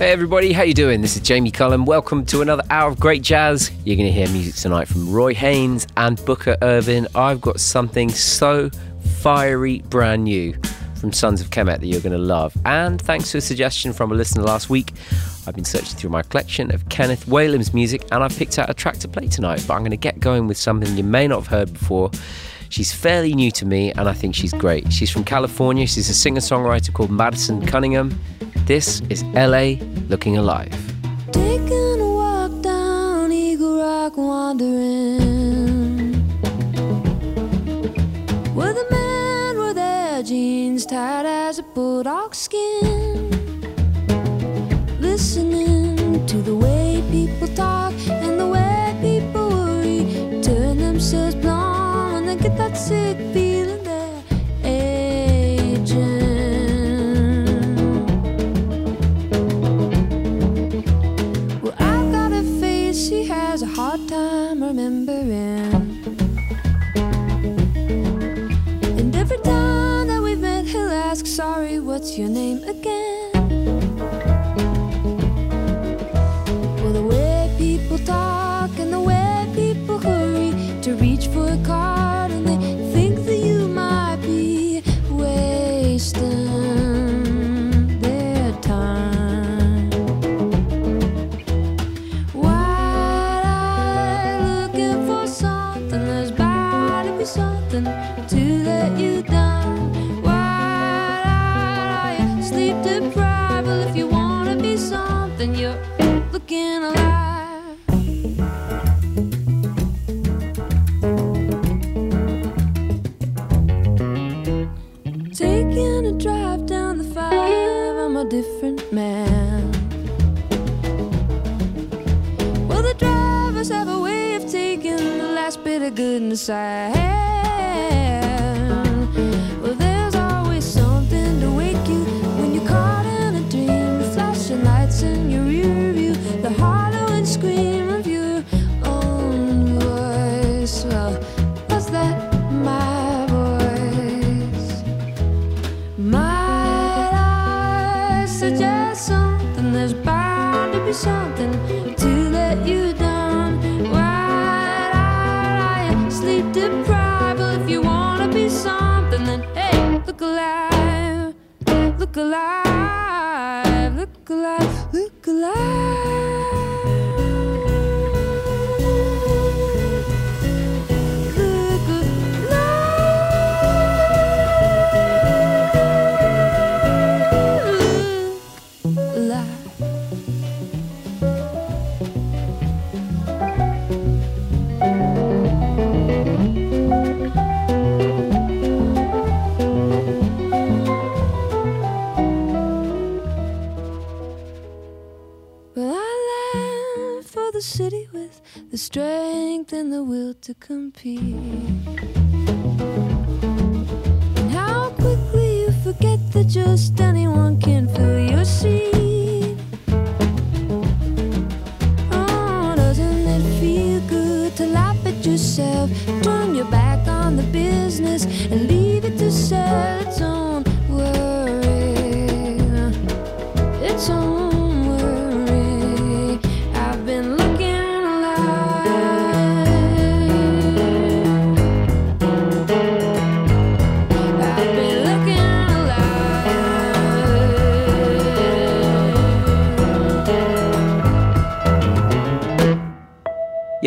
Hey everybody, how you doing? This is Jamie Cullum. Welcome to another hour of great jazz. You're going to hear music tonight from Roy Haynes and Booker Ervin. I've got something so fiery brand new from Sons of Kemet that you're going to love. And thanks to a suggestion from a listener last week, I've been searching through my collection of Kenneth Whalum's music and I've picked out a track to play tonight. But I'm going to get going with something you may not have heard before. She's fairly new to me and I think she's great. She's from California. She's a singer songwriter called Madison Cunningham. This is LA Looking Alive. Taking a walk down Eagle Rock, wandering with a man with their jeans tight as a bulldog skin, listening to the way people talk and the way people worry, turn themselves get that sick feeling they're aging. Well, I've got a face he has a hard time remembering. And every time that we've met, he'll ask, Sorry, what's your name again? Something, you're to compete.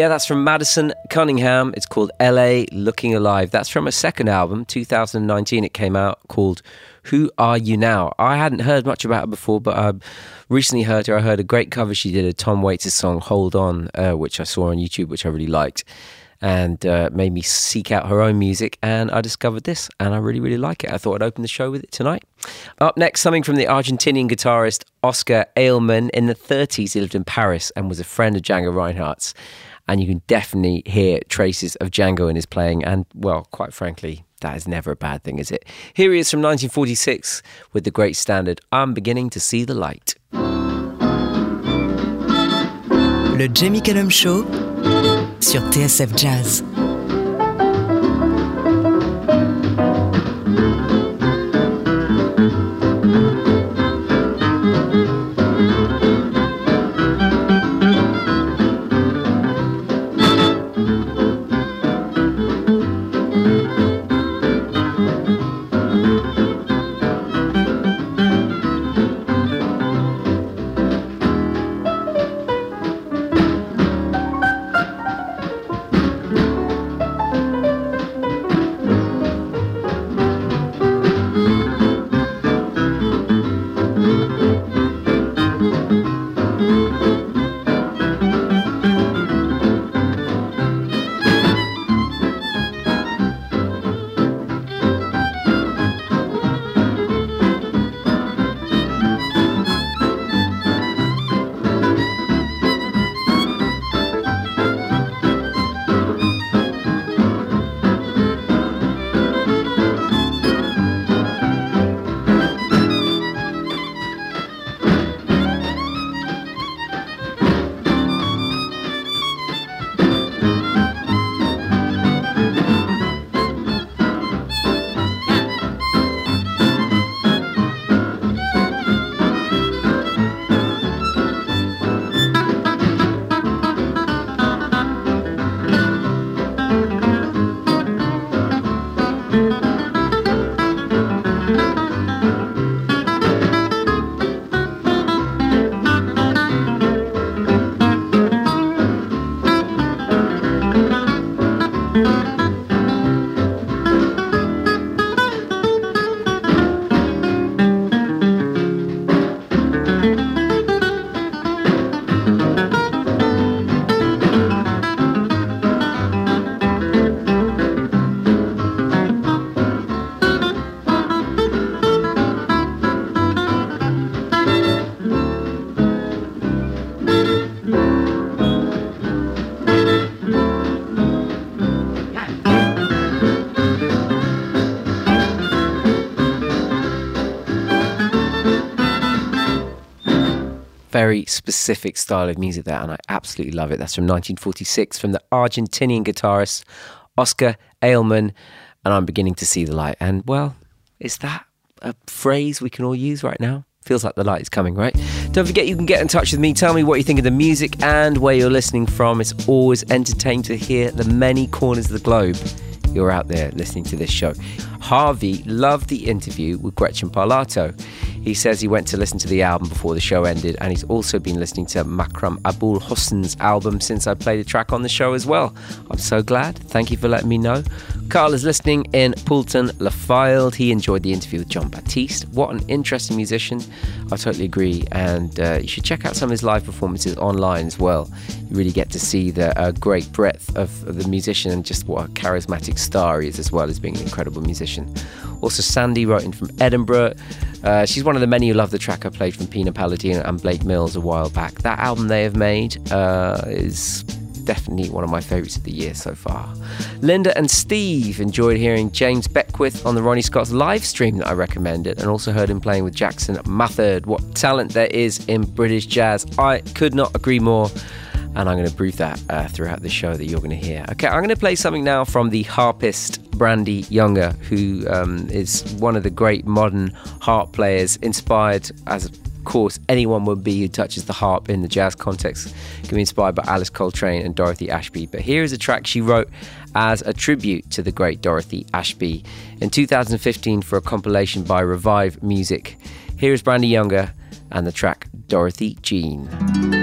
Yeah, that's from Madison Cunningham. It's called LA Looking Alive. That's from a second album, 2019. It came out called Who Are You Now? I hadn't heard much about her before, but I recently heard her. I heard a great cover she did of Tom Waits' song Hold On, uh, which I saw on YouTube, which I really liked. And uh, made me seek out her own music, and I discovered this, and I really, really like it. I thought I'd open the show with it tonight. Up next, something from the Argentinian guitarist Oscar Aleman. In the 30s, he lived in Paris and was a friend of Django Reinhardt's and you can definitely hear traces of Django in his playing. And, well, quite frankly, that is never a bad thing, is it? Here he is from 1946 with the great standard I'm beginning to see the light. Le Jamie Cullum Show sur TSF Jazz. Very specific style of music there, and I absolutely love it. That's from 1946 from the Argentinian guitarist Oscar Aleman, and I'm beginning to see the light. And well, is that a phrase we can all use right now? Feels like the light is coming, right? Don't forget you can get in touch with me. Tell me what you think of the music and where you're listening from. It's always entertaining to hear the many corners of the globe you're out there listening to this show. Harvey loved the interview with Gretchen Parlato. He says he went to listen to the album before the show ended, and he's also been listening to Makram Aboul Hosn's album since I played a track on the show as well. I'm so glad. Thank you for letting me know. Carl is listening in Poulton Lafylde. He enjoyed the interview with Jon Batiste. What an interesting musician. I totally agree. And uh, you should check out some of his live performances online as well. You really get to see the uh, great breadth of the musician and just what a charismatic star he is, as well as being an incredible musician. Also, Sandy wrote in from Edinburgh. Uh, she's one of the many who love the track I played from Pino Palladino and Blake Mills a while back. That album they have made uh, is definitely one of my favourites of the year so far. Linda and Steve enjoyed hearing James Beckwith on the Ronnie Scott's live stream that I recommended, and also heard him playing with Jackson Mathod. What talent there is in British jazz! I could not agree more and I'm going to brief that uh, throughout the show that you're going to hear. Okay, I'm going to play something now from the harpist Brandee Younger, who um, is one of the great modern harp players, inspired as of course anyone would be who touches the harp in the jazz context can be inspired by Alice Coltrane and Dorothy Ashby. But here is a track she wrote as a tribute to the great Dorothy Ashby in 2015 for a compilation by Revive Music. Here is Brandee Younger and the track Dorothy Jeanne.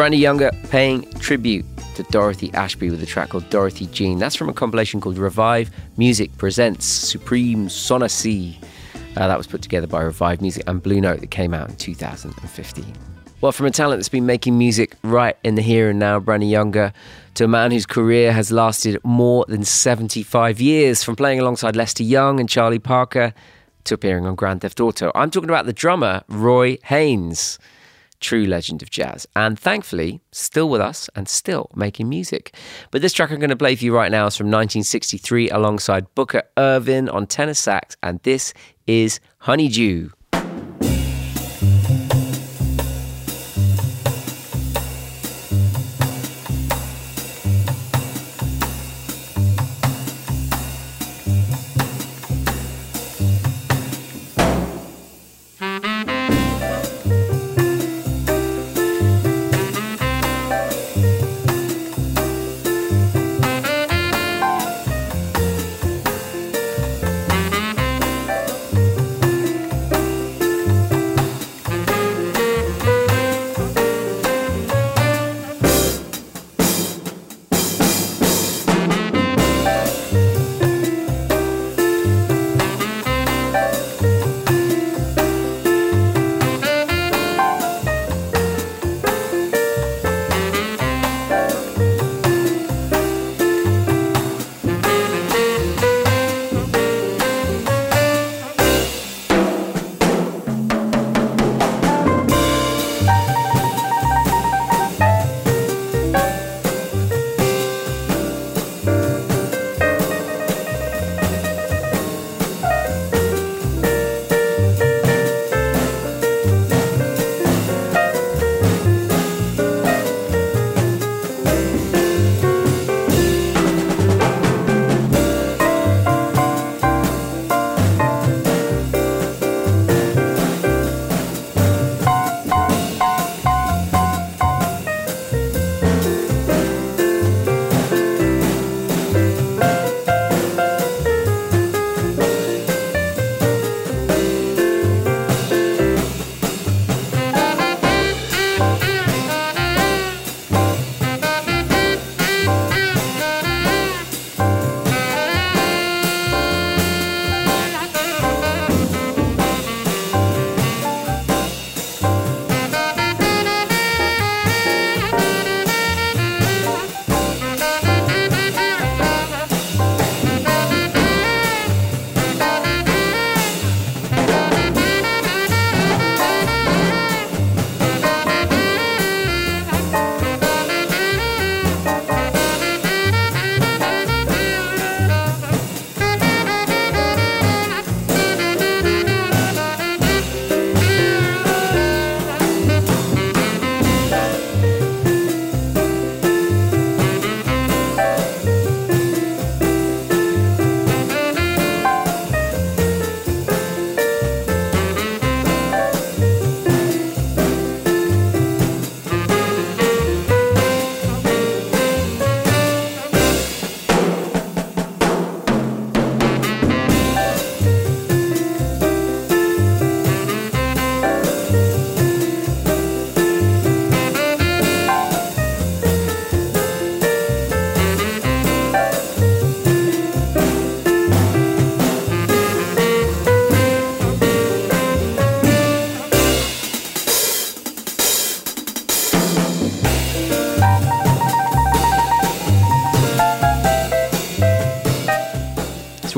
Brandee Younger paying tribute to Dorothy Ashby with a track called Dorothy Jeanne. That's from a compilation called Revive Music Presents Supreme Sonacy. Uh, that was put together by Revive Music and Blue Note that came out in 2015. Well, from a talent that's been making music right in the here and now, Brandee Younger, to a man whose career has lasted more than 75 years, from playing alongside Lester Young and Charlie Parker to appearing on Grand Theft Auto. I'm talking about the drummer, Roy Haynes, true legend of jazz, and thankfully still with us and still making music. But this track I'm going to play for you right now is from 1963 alongside Booker Ervin on tenor sax, and this is Honeydew.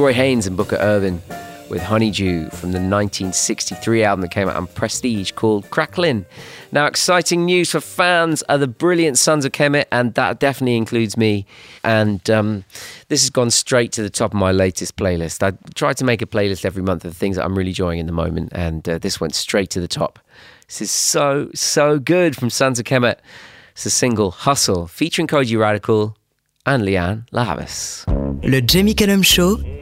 Roy Haynes and Booker Ervin with Honeydew from the 1963 album that came out on Prestige called Cracklin. Now, exciting news for fans of the brilliant Sons of Kemet, and that definitely includes me. And um, this has gone straight to the top of my latest playlist. I try to make a playlist every month of the things that I'm really enjoying in the moment, and uh, this went straight to the top. This is so, so good from Sons of Kemet. It's a single, Hustle, featuring Kojey Radical and Lianne La Havas. Le Jamie Cullum Show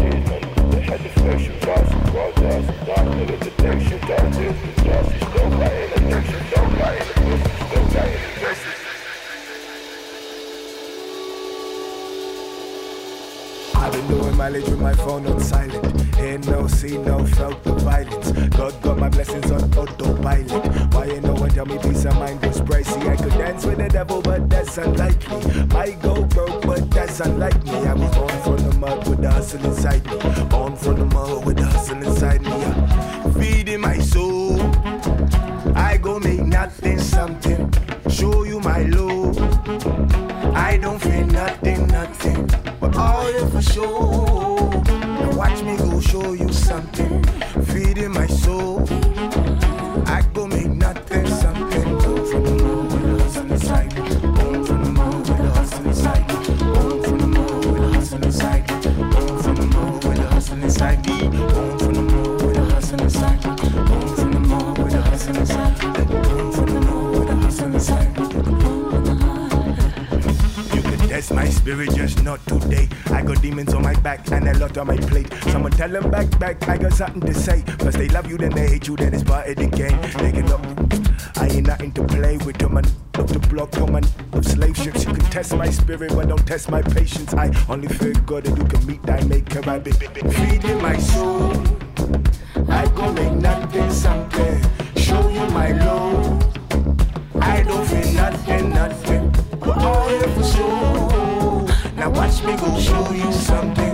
mileage with my phone on silent. Hear no, see no, felt the violence. God got my blessings on autopilot. Why ain't no one tell me peace of mind was pricey? I could dance with the devil, but that's unlikely. Might go broke, but that's unlike me. I was born from the mud with the hustle inside me. Born from the mud with the hustle inside me. Yeah. Feeding my soul. I go make nothing something. Show you my love. I don't feel nothing, nothing. All it for sure. Now watch me go show you something. Feeding my soul. And a lot on my plate. Someone tell them back, back, I got something to say. First they love you, then they hate you, then it's part of the game. They can look, I ain't nothing to play with them. and Up the block, come on, of slave ships. You can test my spirit, but don't test my patience. I only fear God that you can meet thy maker. I be, be, be feeding my soul. I go make nothing something. Show you my love. I don't feel nothing, nothing. But all here for sure. Now watch me go show you something.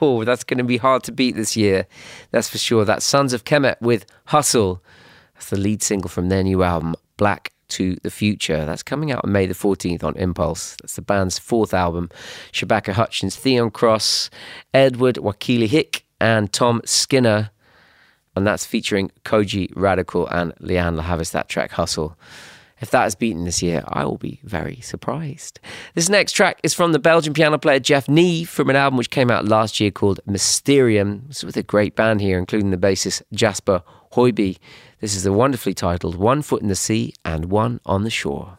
Oh, that's going to be hard to beat this year. That's for sure. That's Sons of Kemet with Hustle. That's the lead single from their new album, Black to the Future. That's coming out on May the 14th on Impulse. That's the band's fourth album. Shabaka Hutchings, Theon Cross, Edward Wakili Hick, and Tom Skinner. And that's featuring Kojey Radical and Lianne La Havas, that track Hustle. If that is beaten this year, I will be very surprised. This next track is from the Belgian piano player Jef Neve from an album which came out last year called Mysterium. It's with a great band here, including the bassist Jasper Hoiby. This is the wonderfully titled One Foot in the Sea and One on the Shore.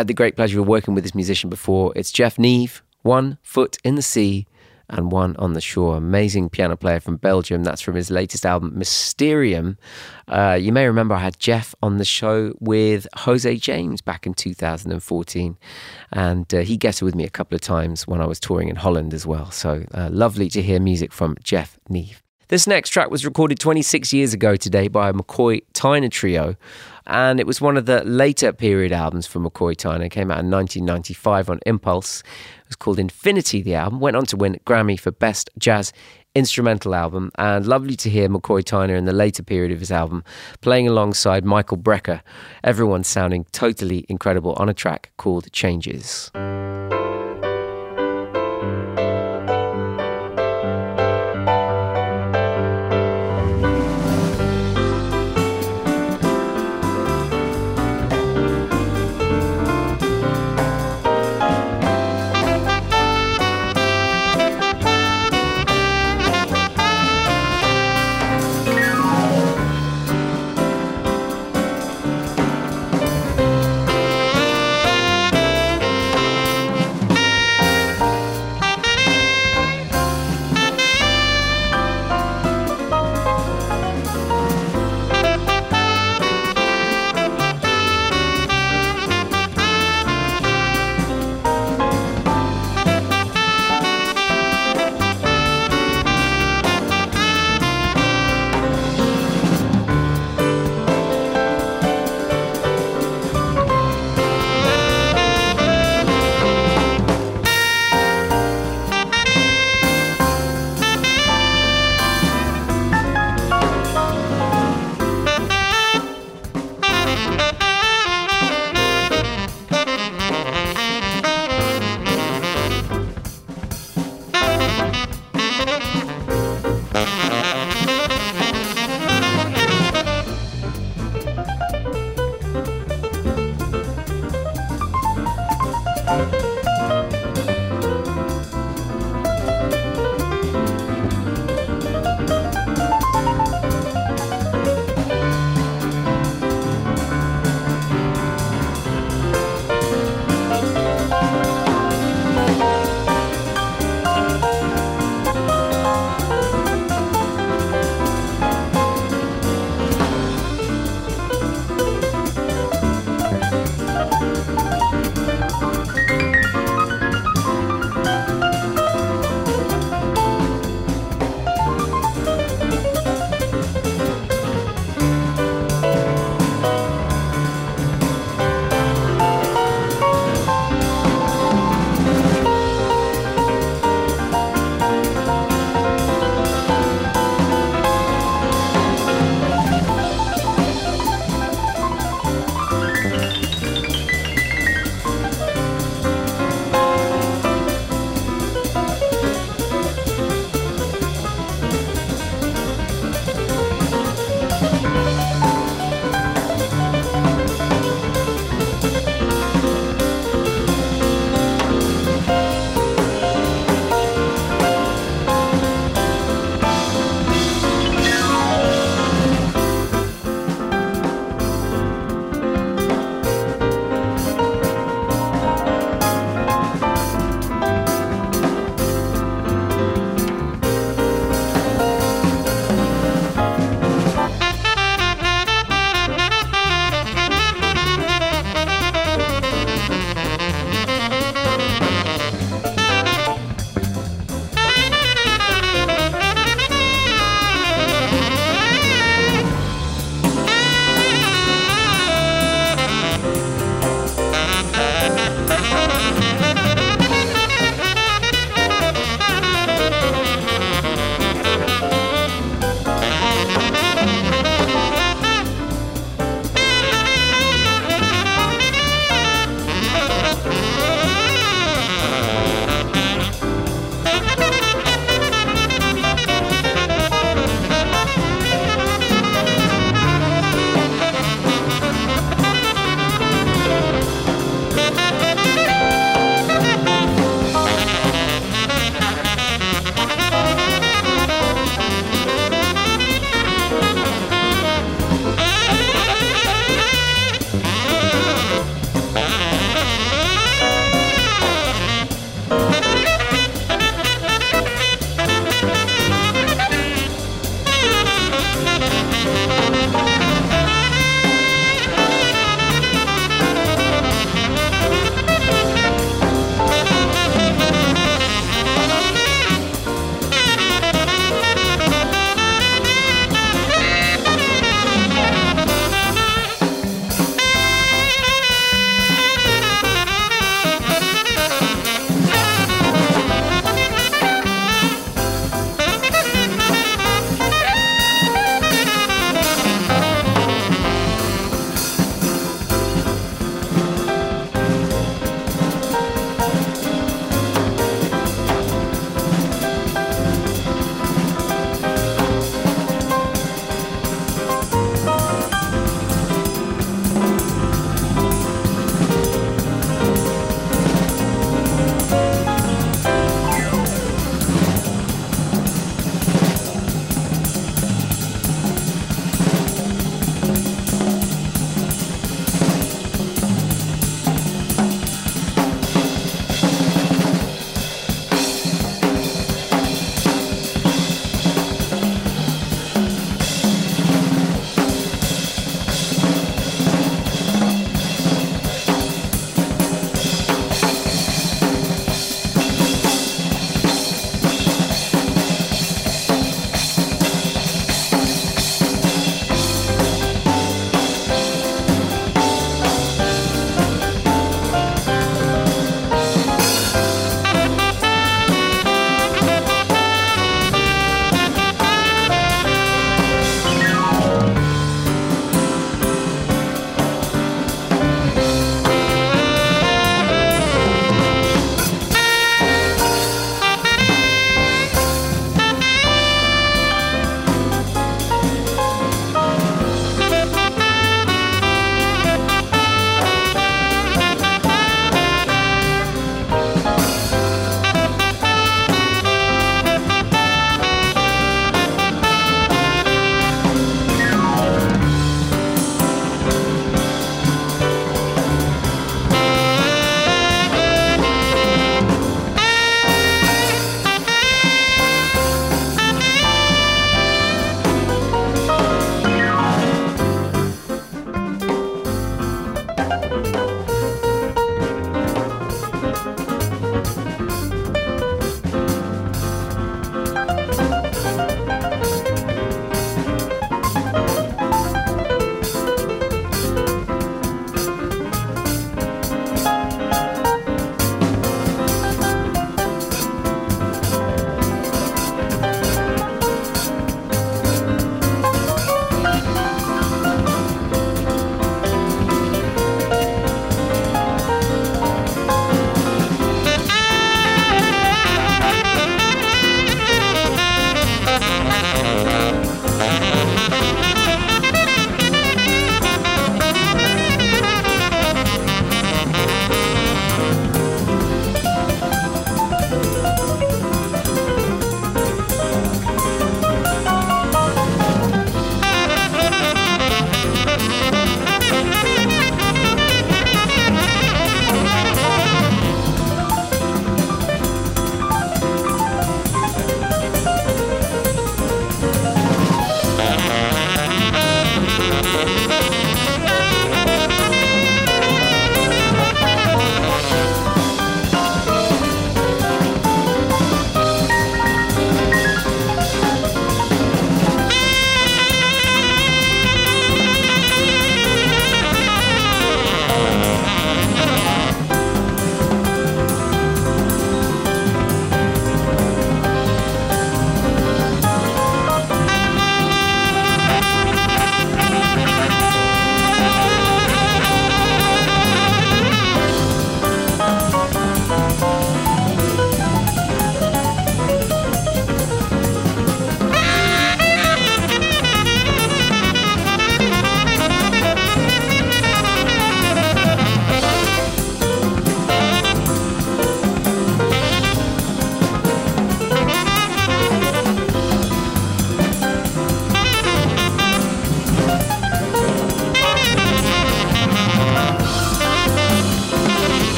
Had the great pleasure of working with this musician before. It's Jef Neve, one foot in the sea and one on the shore. Amazing piano player from Belgium. That's from his latest album, Mysterium. Uh, you may remember I had Jeff on the show with Jose James back in 2014, and uh, he guested with me a couple of times when I was touring in Holland as well. So uh, lovely to hear music from Jef Neve. This next track was recorded 26 years ago today by a McCoy Tyner trio, and it was one of the later period albums for McCoy Tyner. It came out in 1995 on Impulse. It was called Infinity, the album. Went on to win Grammy for Best Jazz Instrumental Album, and lovely to hear McCoy Tyner in the later period of his album playing alongside Michael Brecker. Everyone sounding totally incredible on a track called Changes.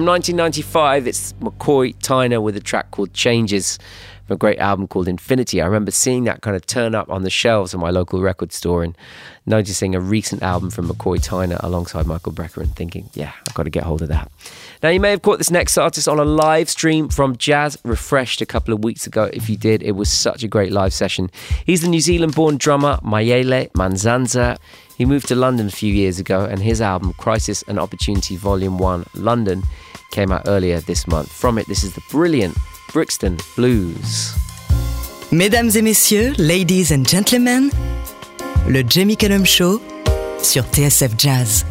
From 1995. It's McCoy Tyner with a track called Changes from a great album called Infinity. I remember seeing that kind of turn up on the shelves of my local record store and noticing a recent album from McCoy Tyner alongside Michael Brecker and thinking, yeah, I've got to get hold of that. Now, you may have caught this next artist on a live stream from Jazz Refreshed a couple of weeks ago. If you did, it was such a great live session. He's the New Zealand born drummer Myele Manzanza. He moved to London a few years ago, and his album Crisis and Opportunity Volume 1 London came out earlier this month. From it, this is the brilliant Brixton Blues. Mesdames et messieurs, ladies and gentlemen, le Jamie Cullum Show sur TSF Jazz.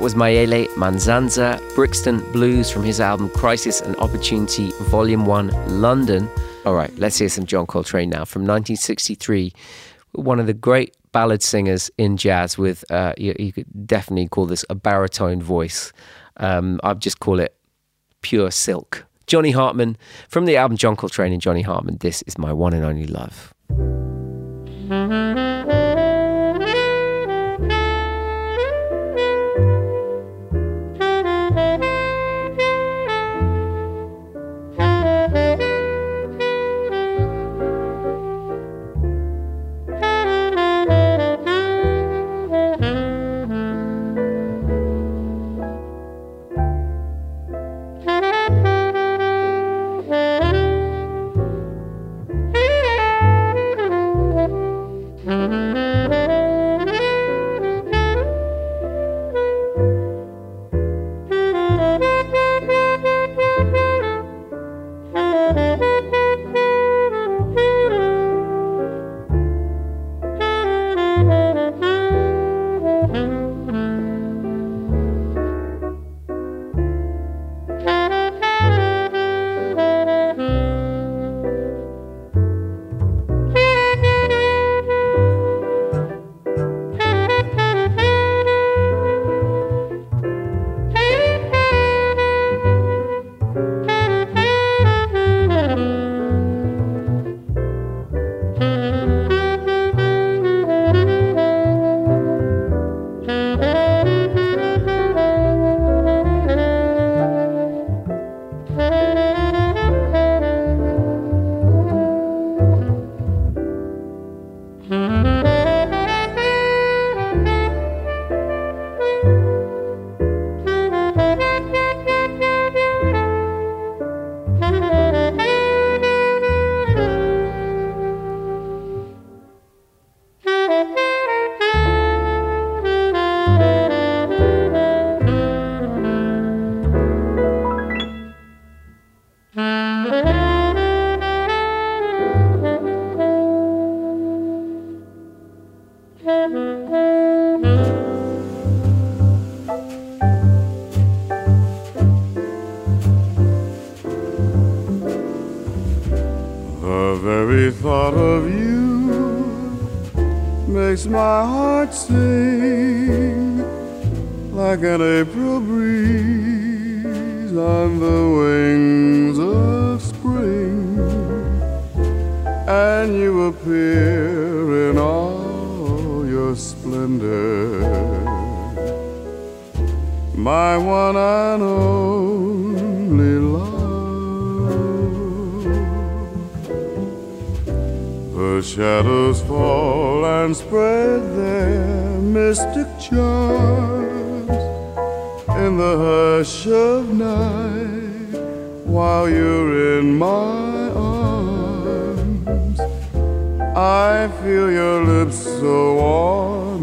Was Myele Manzanza, Brixton Blues from his album Crisis and Opportunity, Volume 1, London. All right, let's hear some John Coltrane now from 1963. One of the great ballad singers in jazz, with uh, you, you could definitely call this a baritone voice. Um, I'd just call it pure silk. Johnny Hartman from the album John Coltrane and Johnny Hartman. This is my one and only love.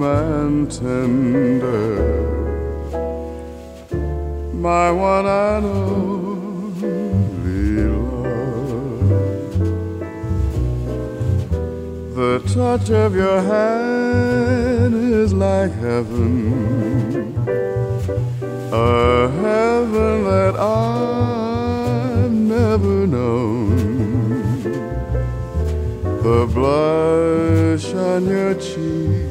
And tender, my one and only love. The touch of your hand is like heaven, a heaven that I've never known. The blush on your cheek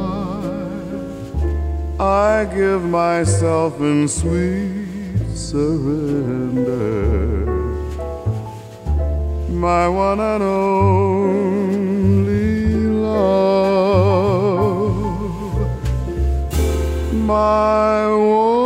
I give myself in sweet surrender. My one and only love my one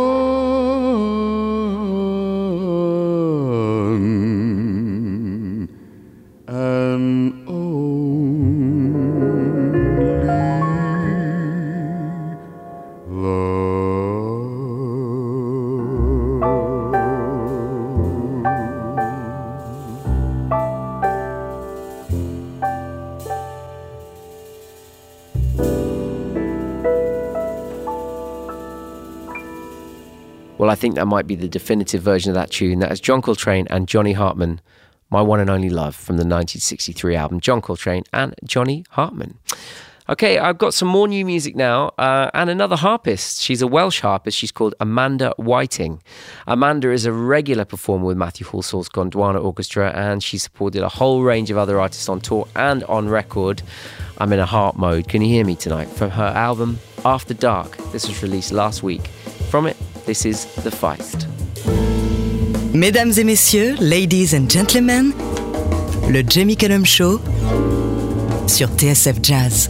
Well, I think that might be the definitive version of that tune. That is John Coltrane and Johnny Hartman, My One and Only Love from the 1963 album John Coltrane and Johnny Hartman. Okay, I've got some more new music now uh, and another harpist. She's a Welsh harpist. She's called Amanda Whiting. Amanda is a regular performer with Matthew Halsall's Gondwana Orchestra and she supported a whole range of other artists on tour and on record. I'm in a harp mode. Can you hear me tonight? From her album After Dark. This was released last week. From it, this is The Feist. Mesdames et messieurs, ladies and gentlemen, le Jamie Cullum Show sur TSF Jazz.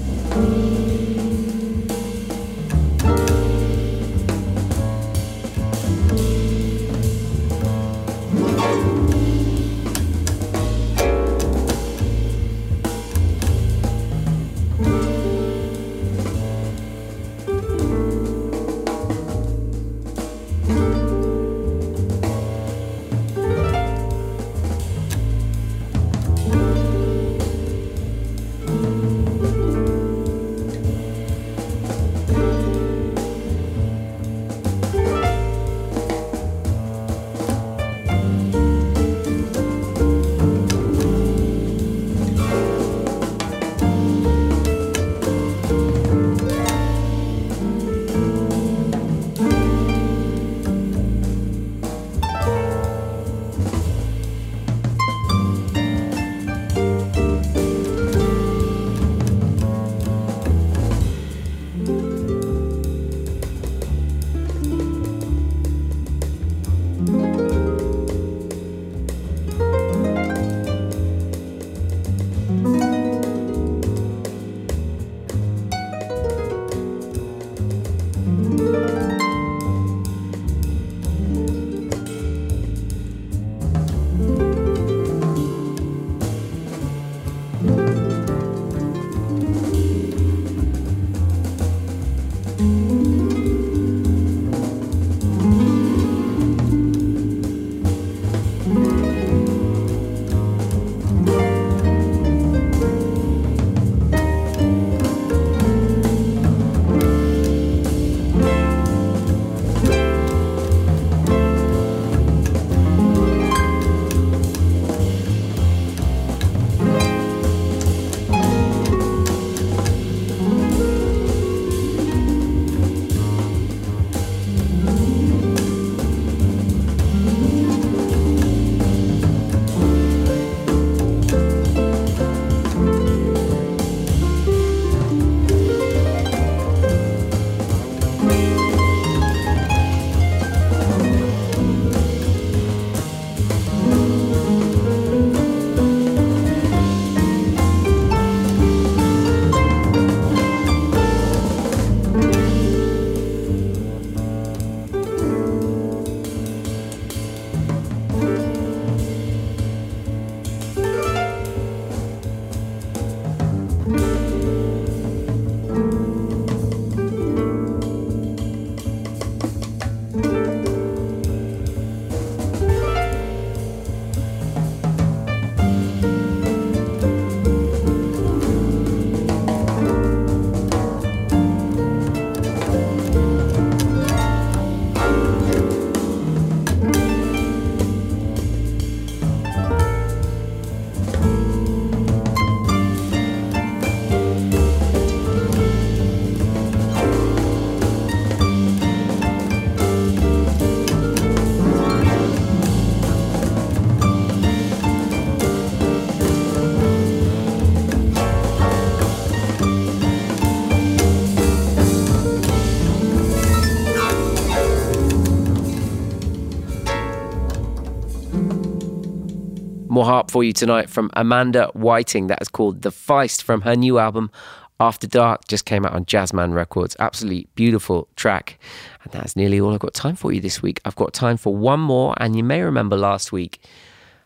Harp for you tonight from Amanda Whiting. That is called The Feist from her new album After Dark. Just came out on Jazzman Records. Absolutely beautiful track. And that's nearly all I've got time for you this week. I've got time for one more. And you may remember last week,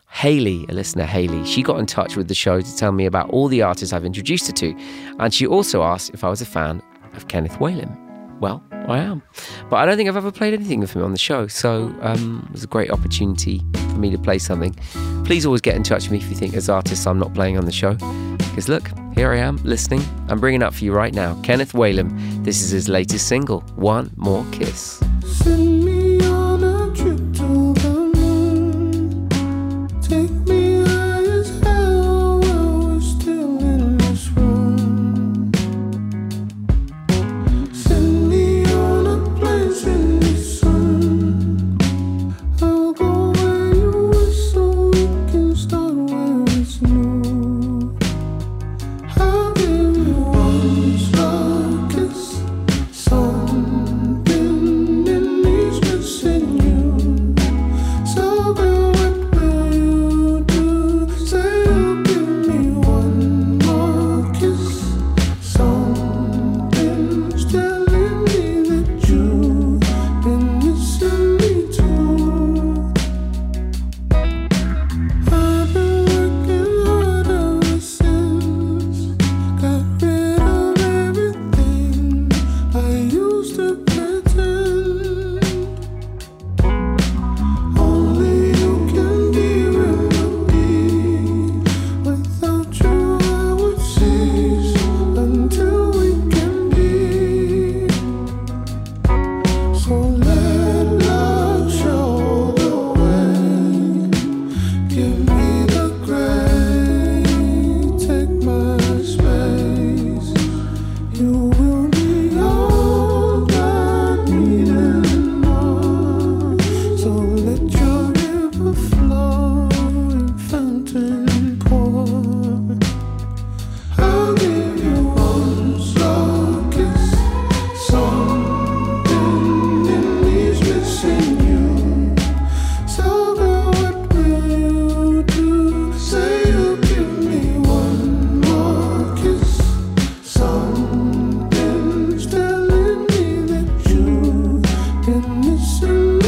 Haley, a listener, Haley, she got in touch with the show to tell me about all the artists I've introduced her to. And she also asked if I was a fan of Kenneth Whalum. Well, I am. But I don't think I've ever played anything with him on the show. So um, it was a great opportunity for me to play something. Please always get in touch with me if you think as artists I'm not playing on the show. Because look, here I am listening. I'm bringing up for you right now Kenneth Whalum. This is his latest single, One More Kiss. ocean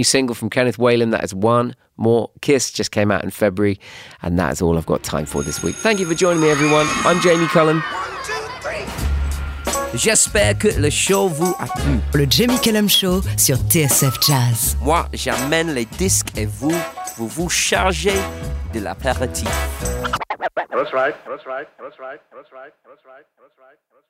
new single from Kenneth Whalum. That is One More Kiss, just came out in February. And that is all I've got time for this week. Thank you for joining me, everyone. I'm Jamie Cullum. J'espère que le show vous a plu. Le Jamie Cullum Show sur TSF Jazz. Moi, j'amène les disques et vous, vous vous chargez de l'apéritif. That's right. That's right. That's right. That's right. That's right. That's right. That's right.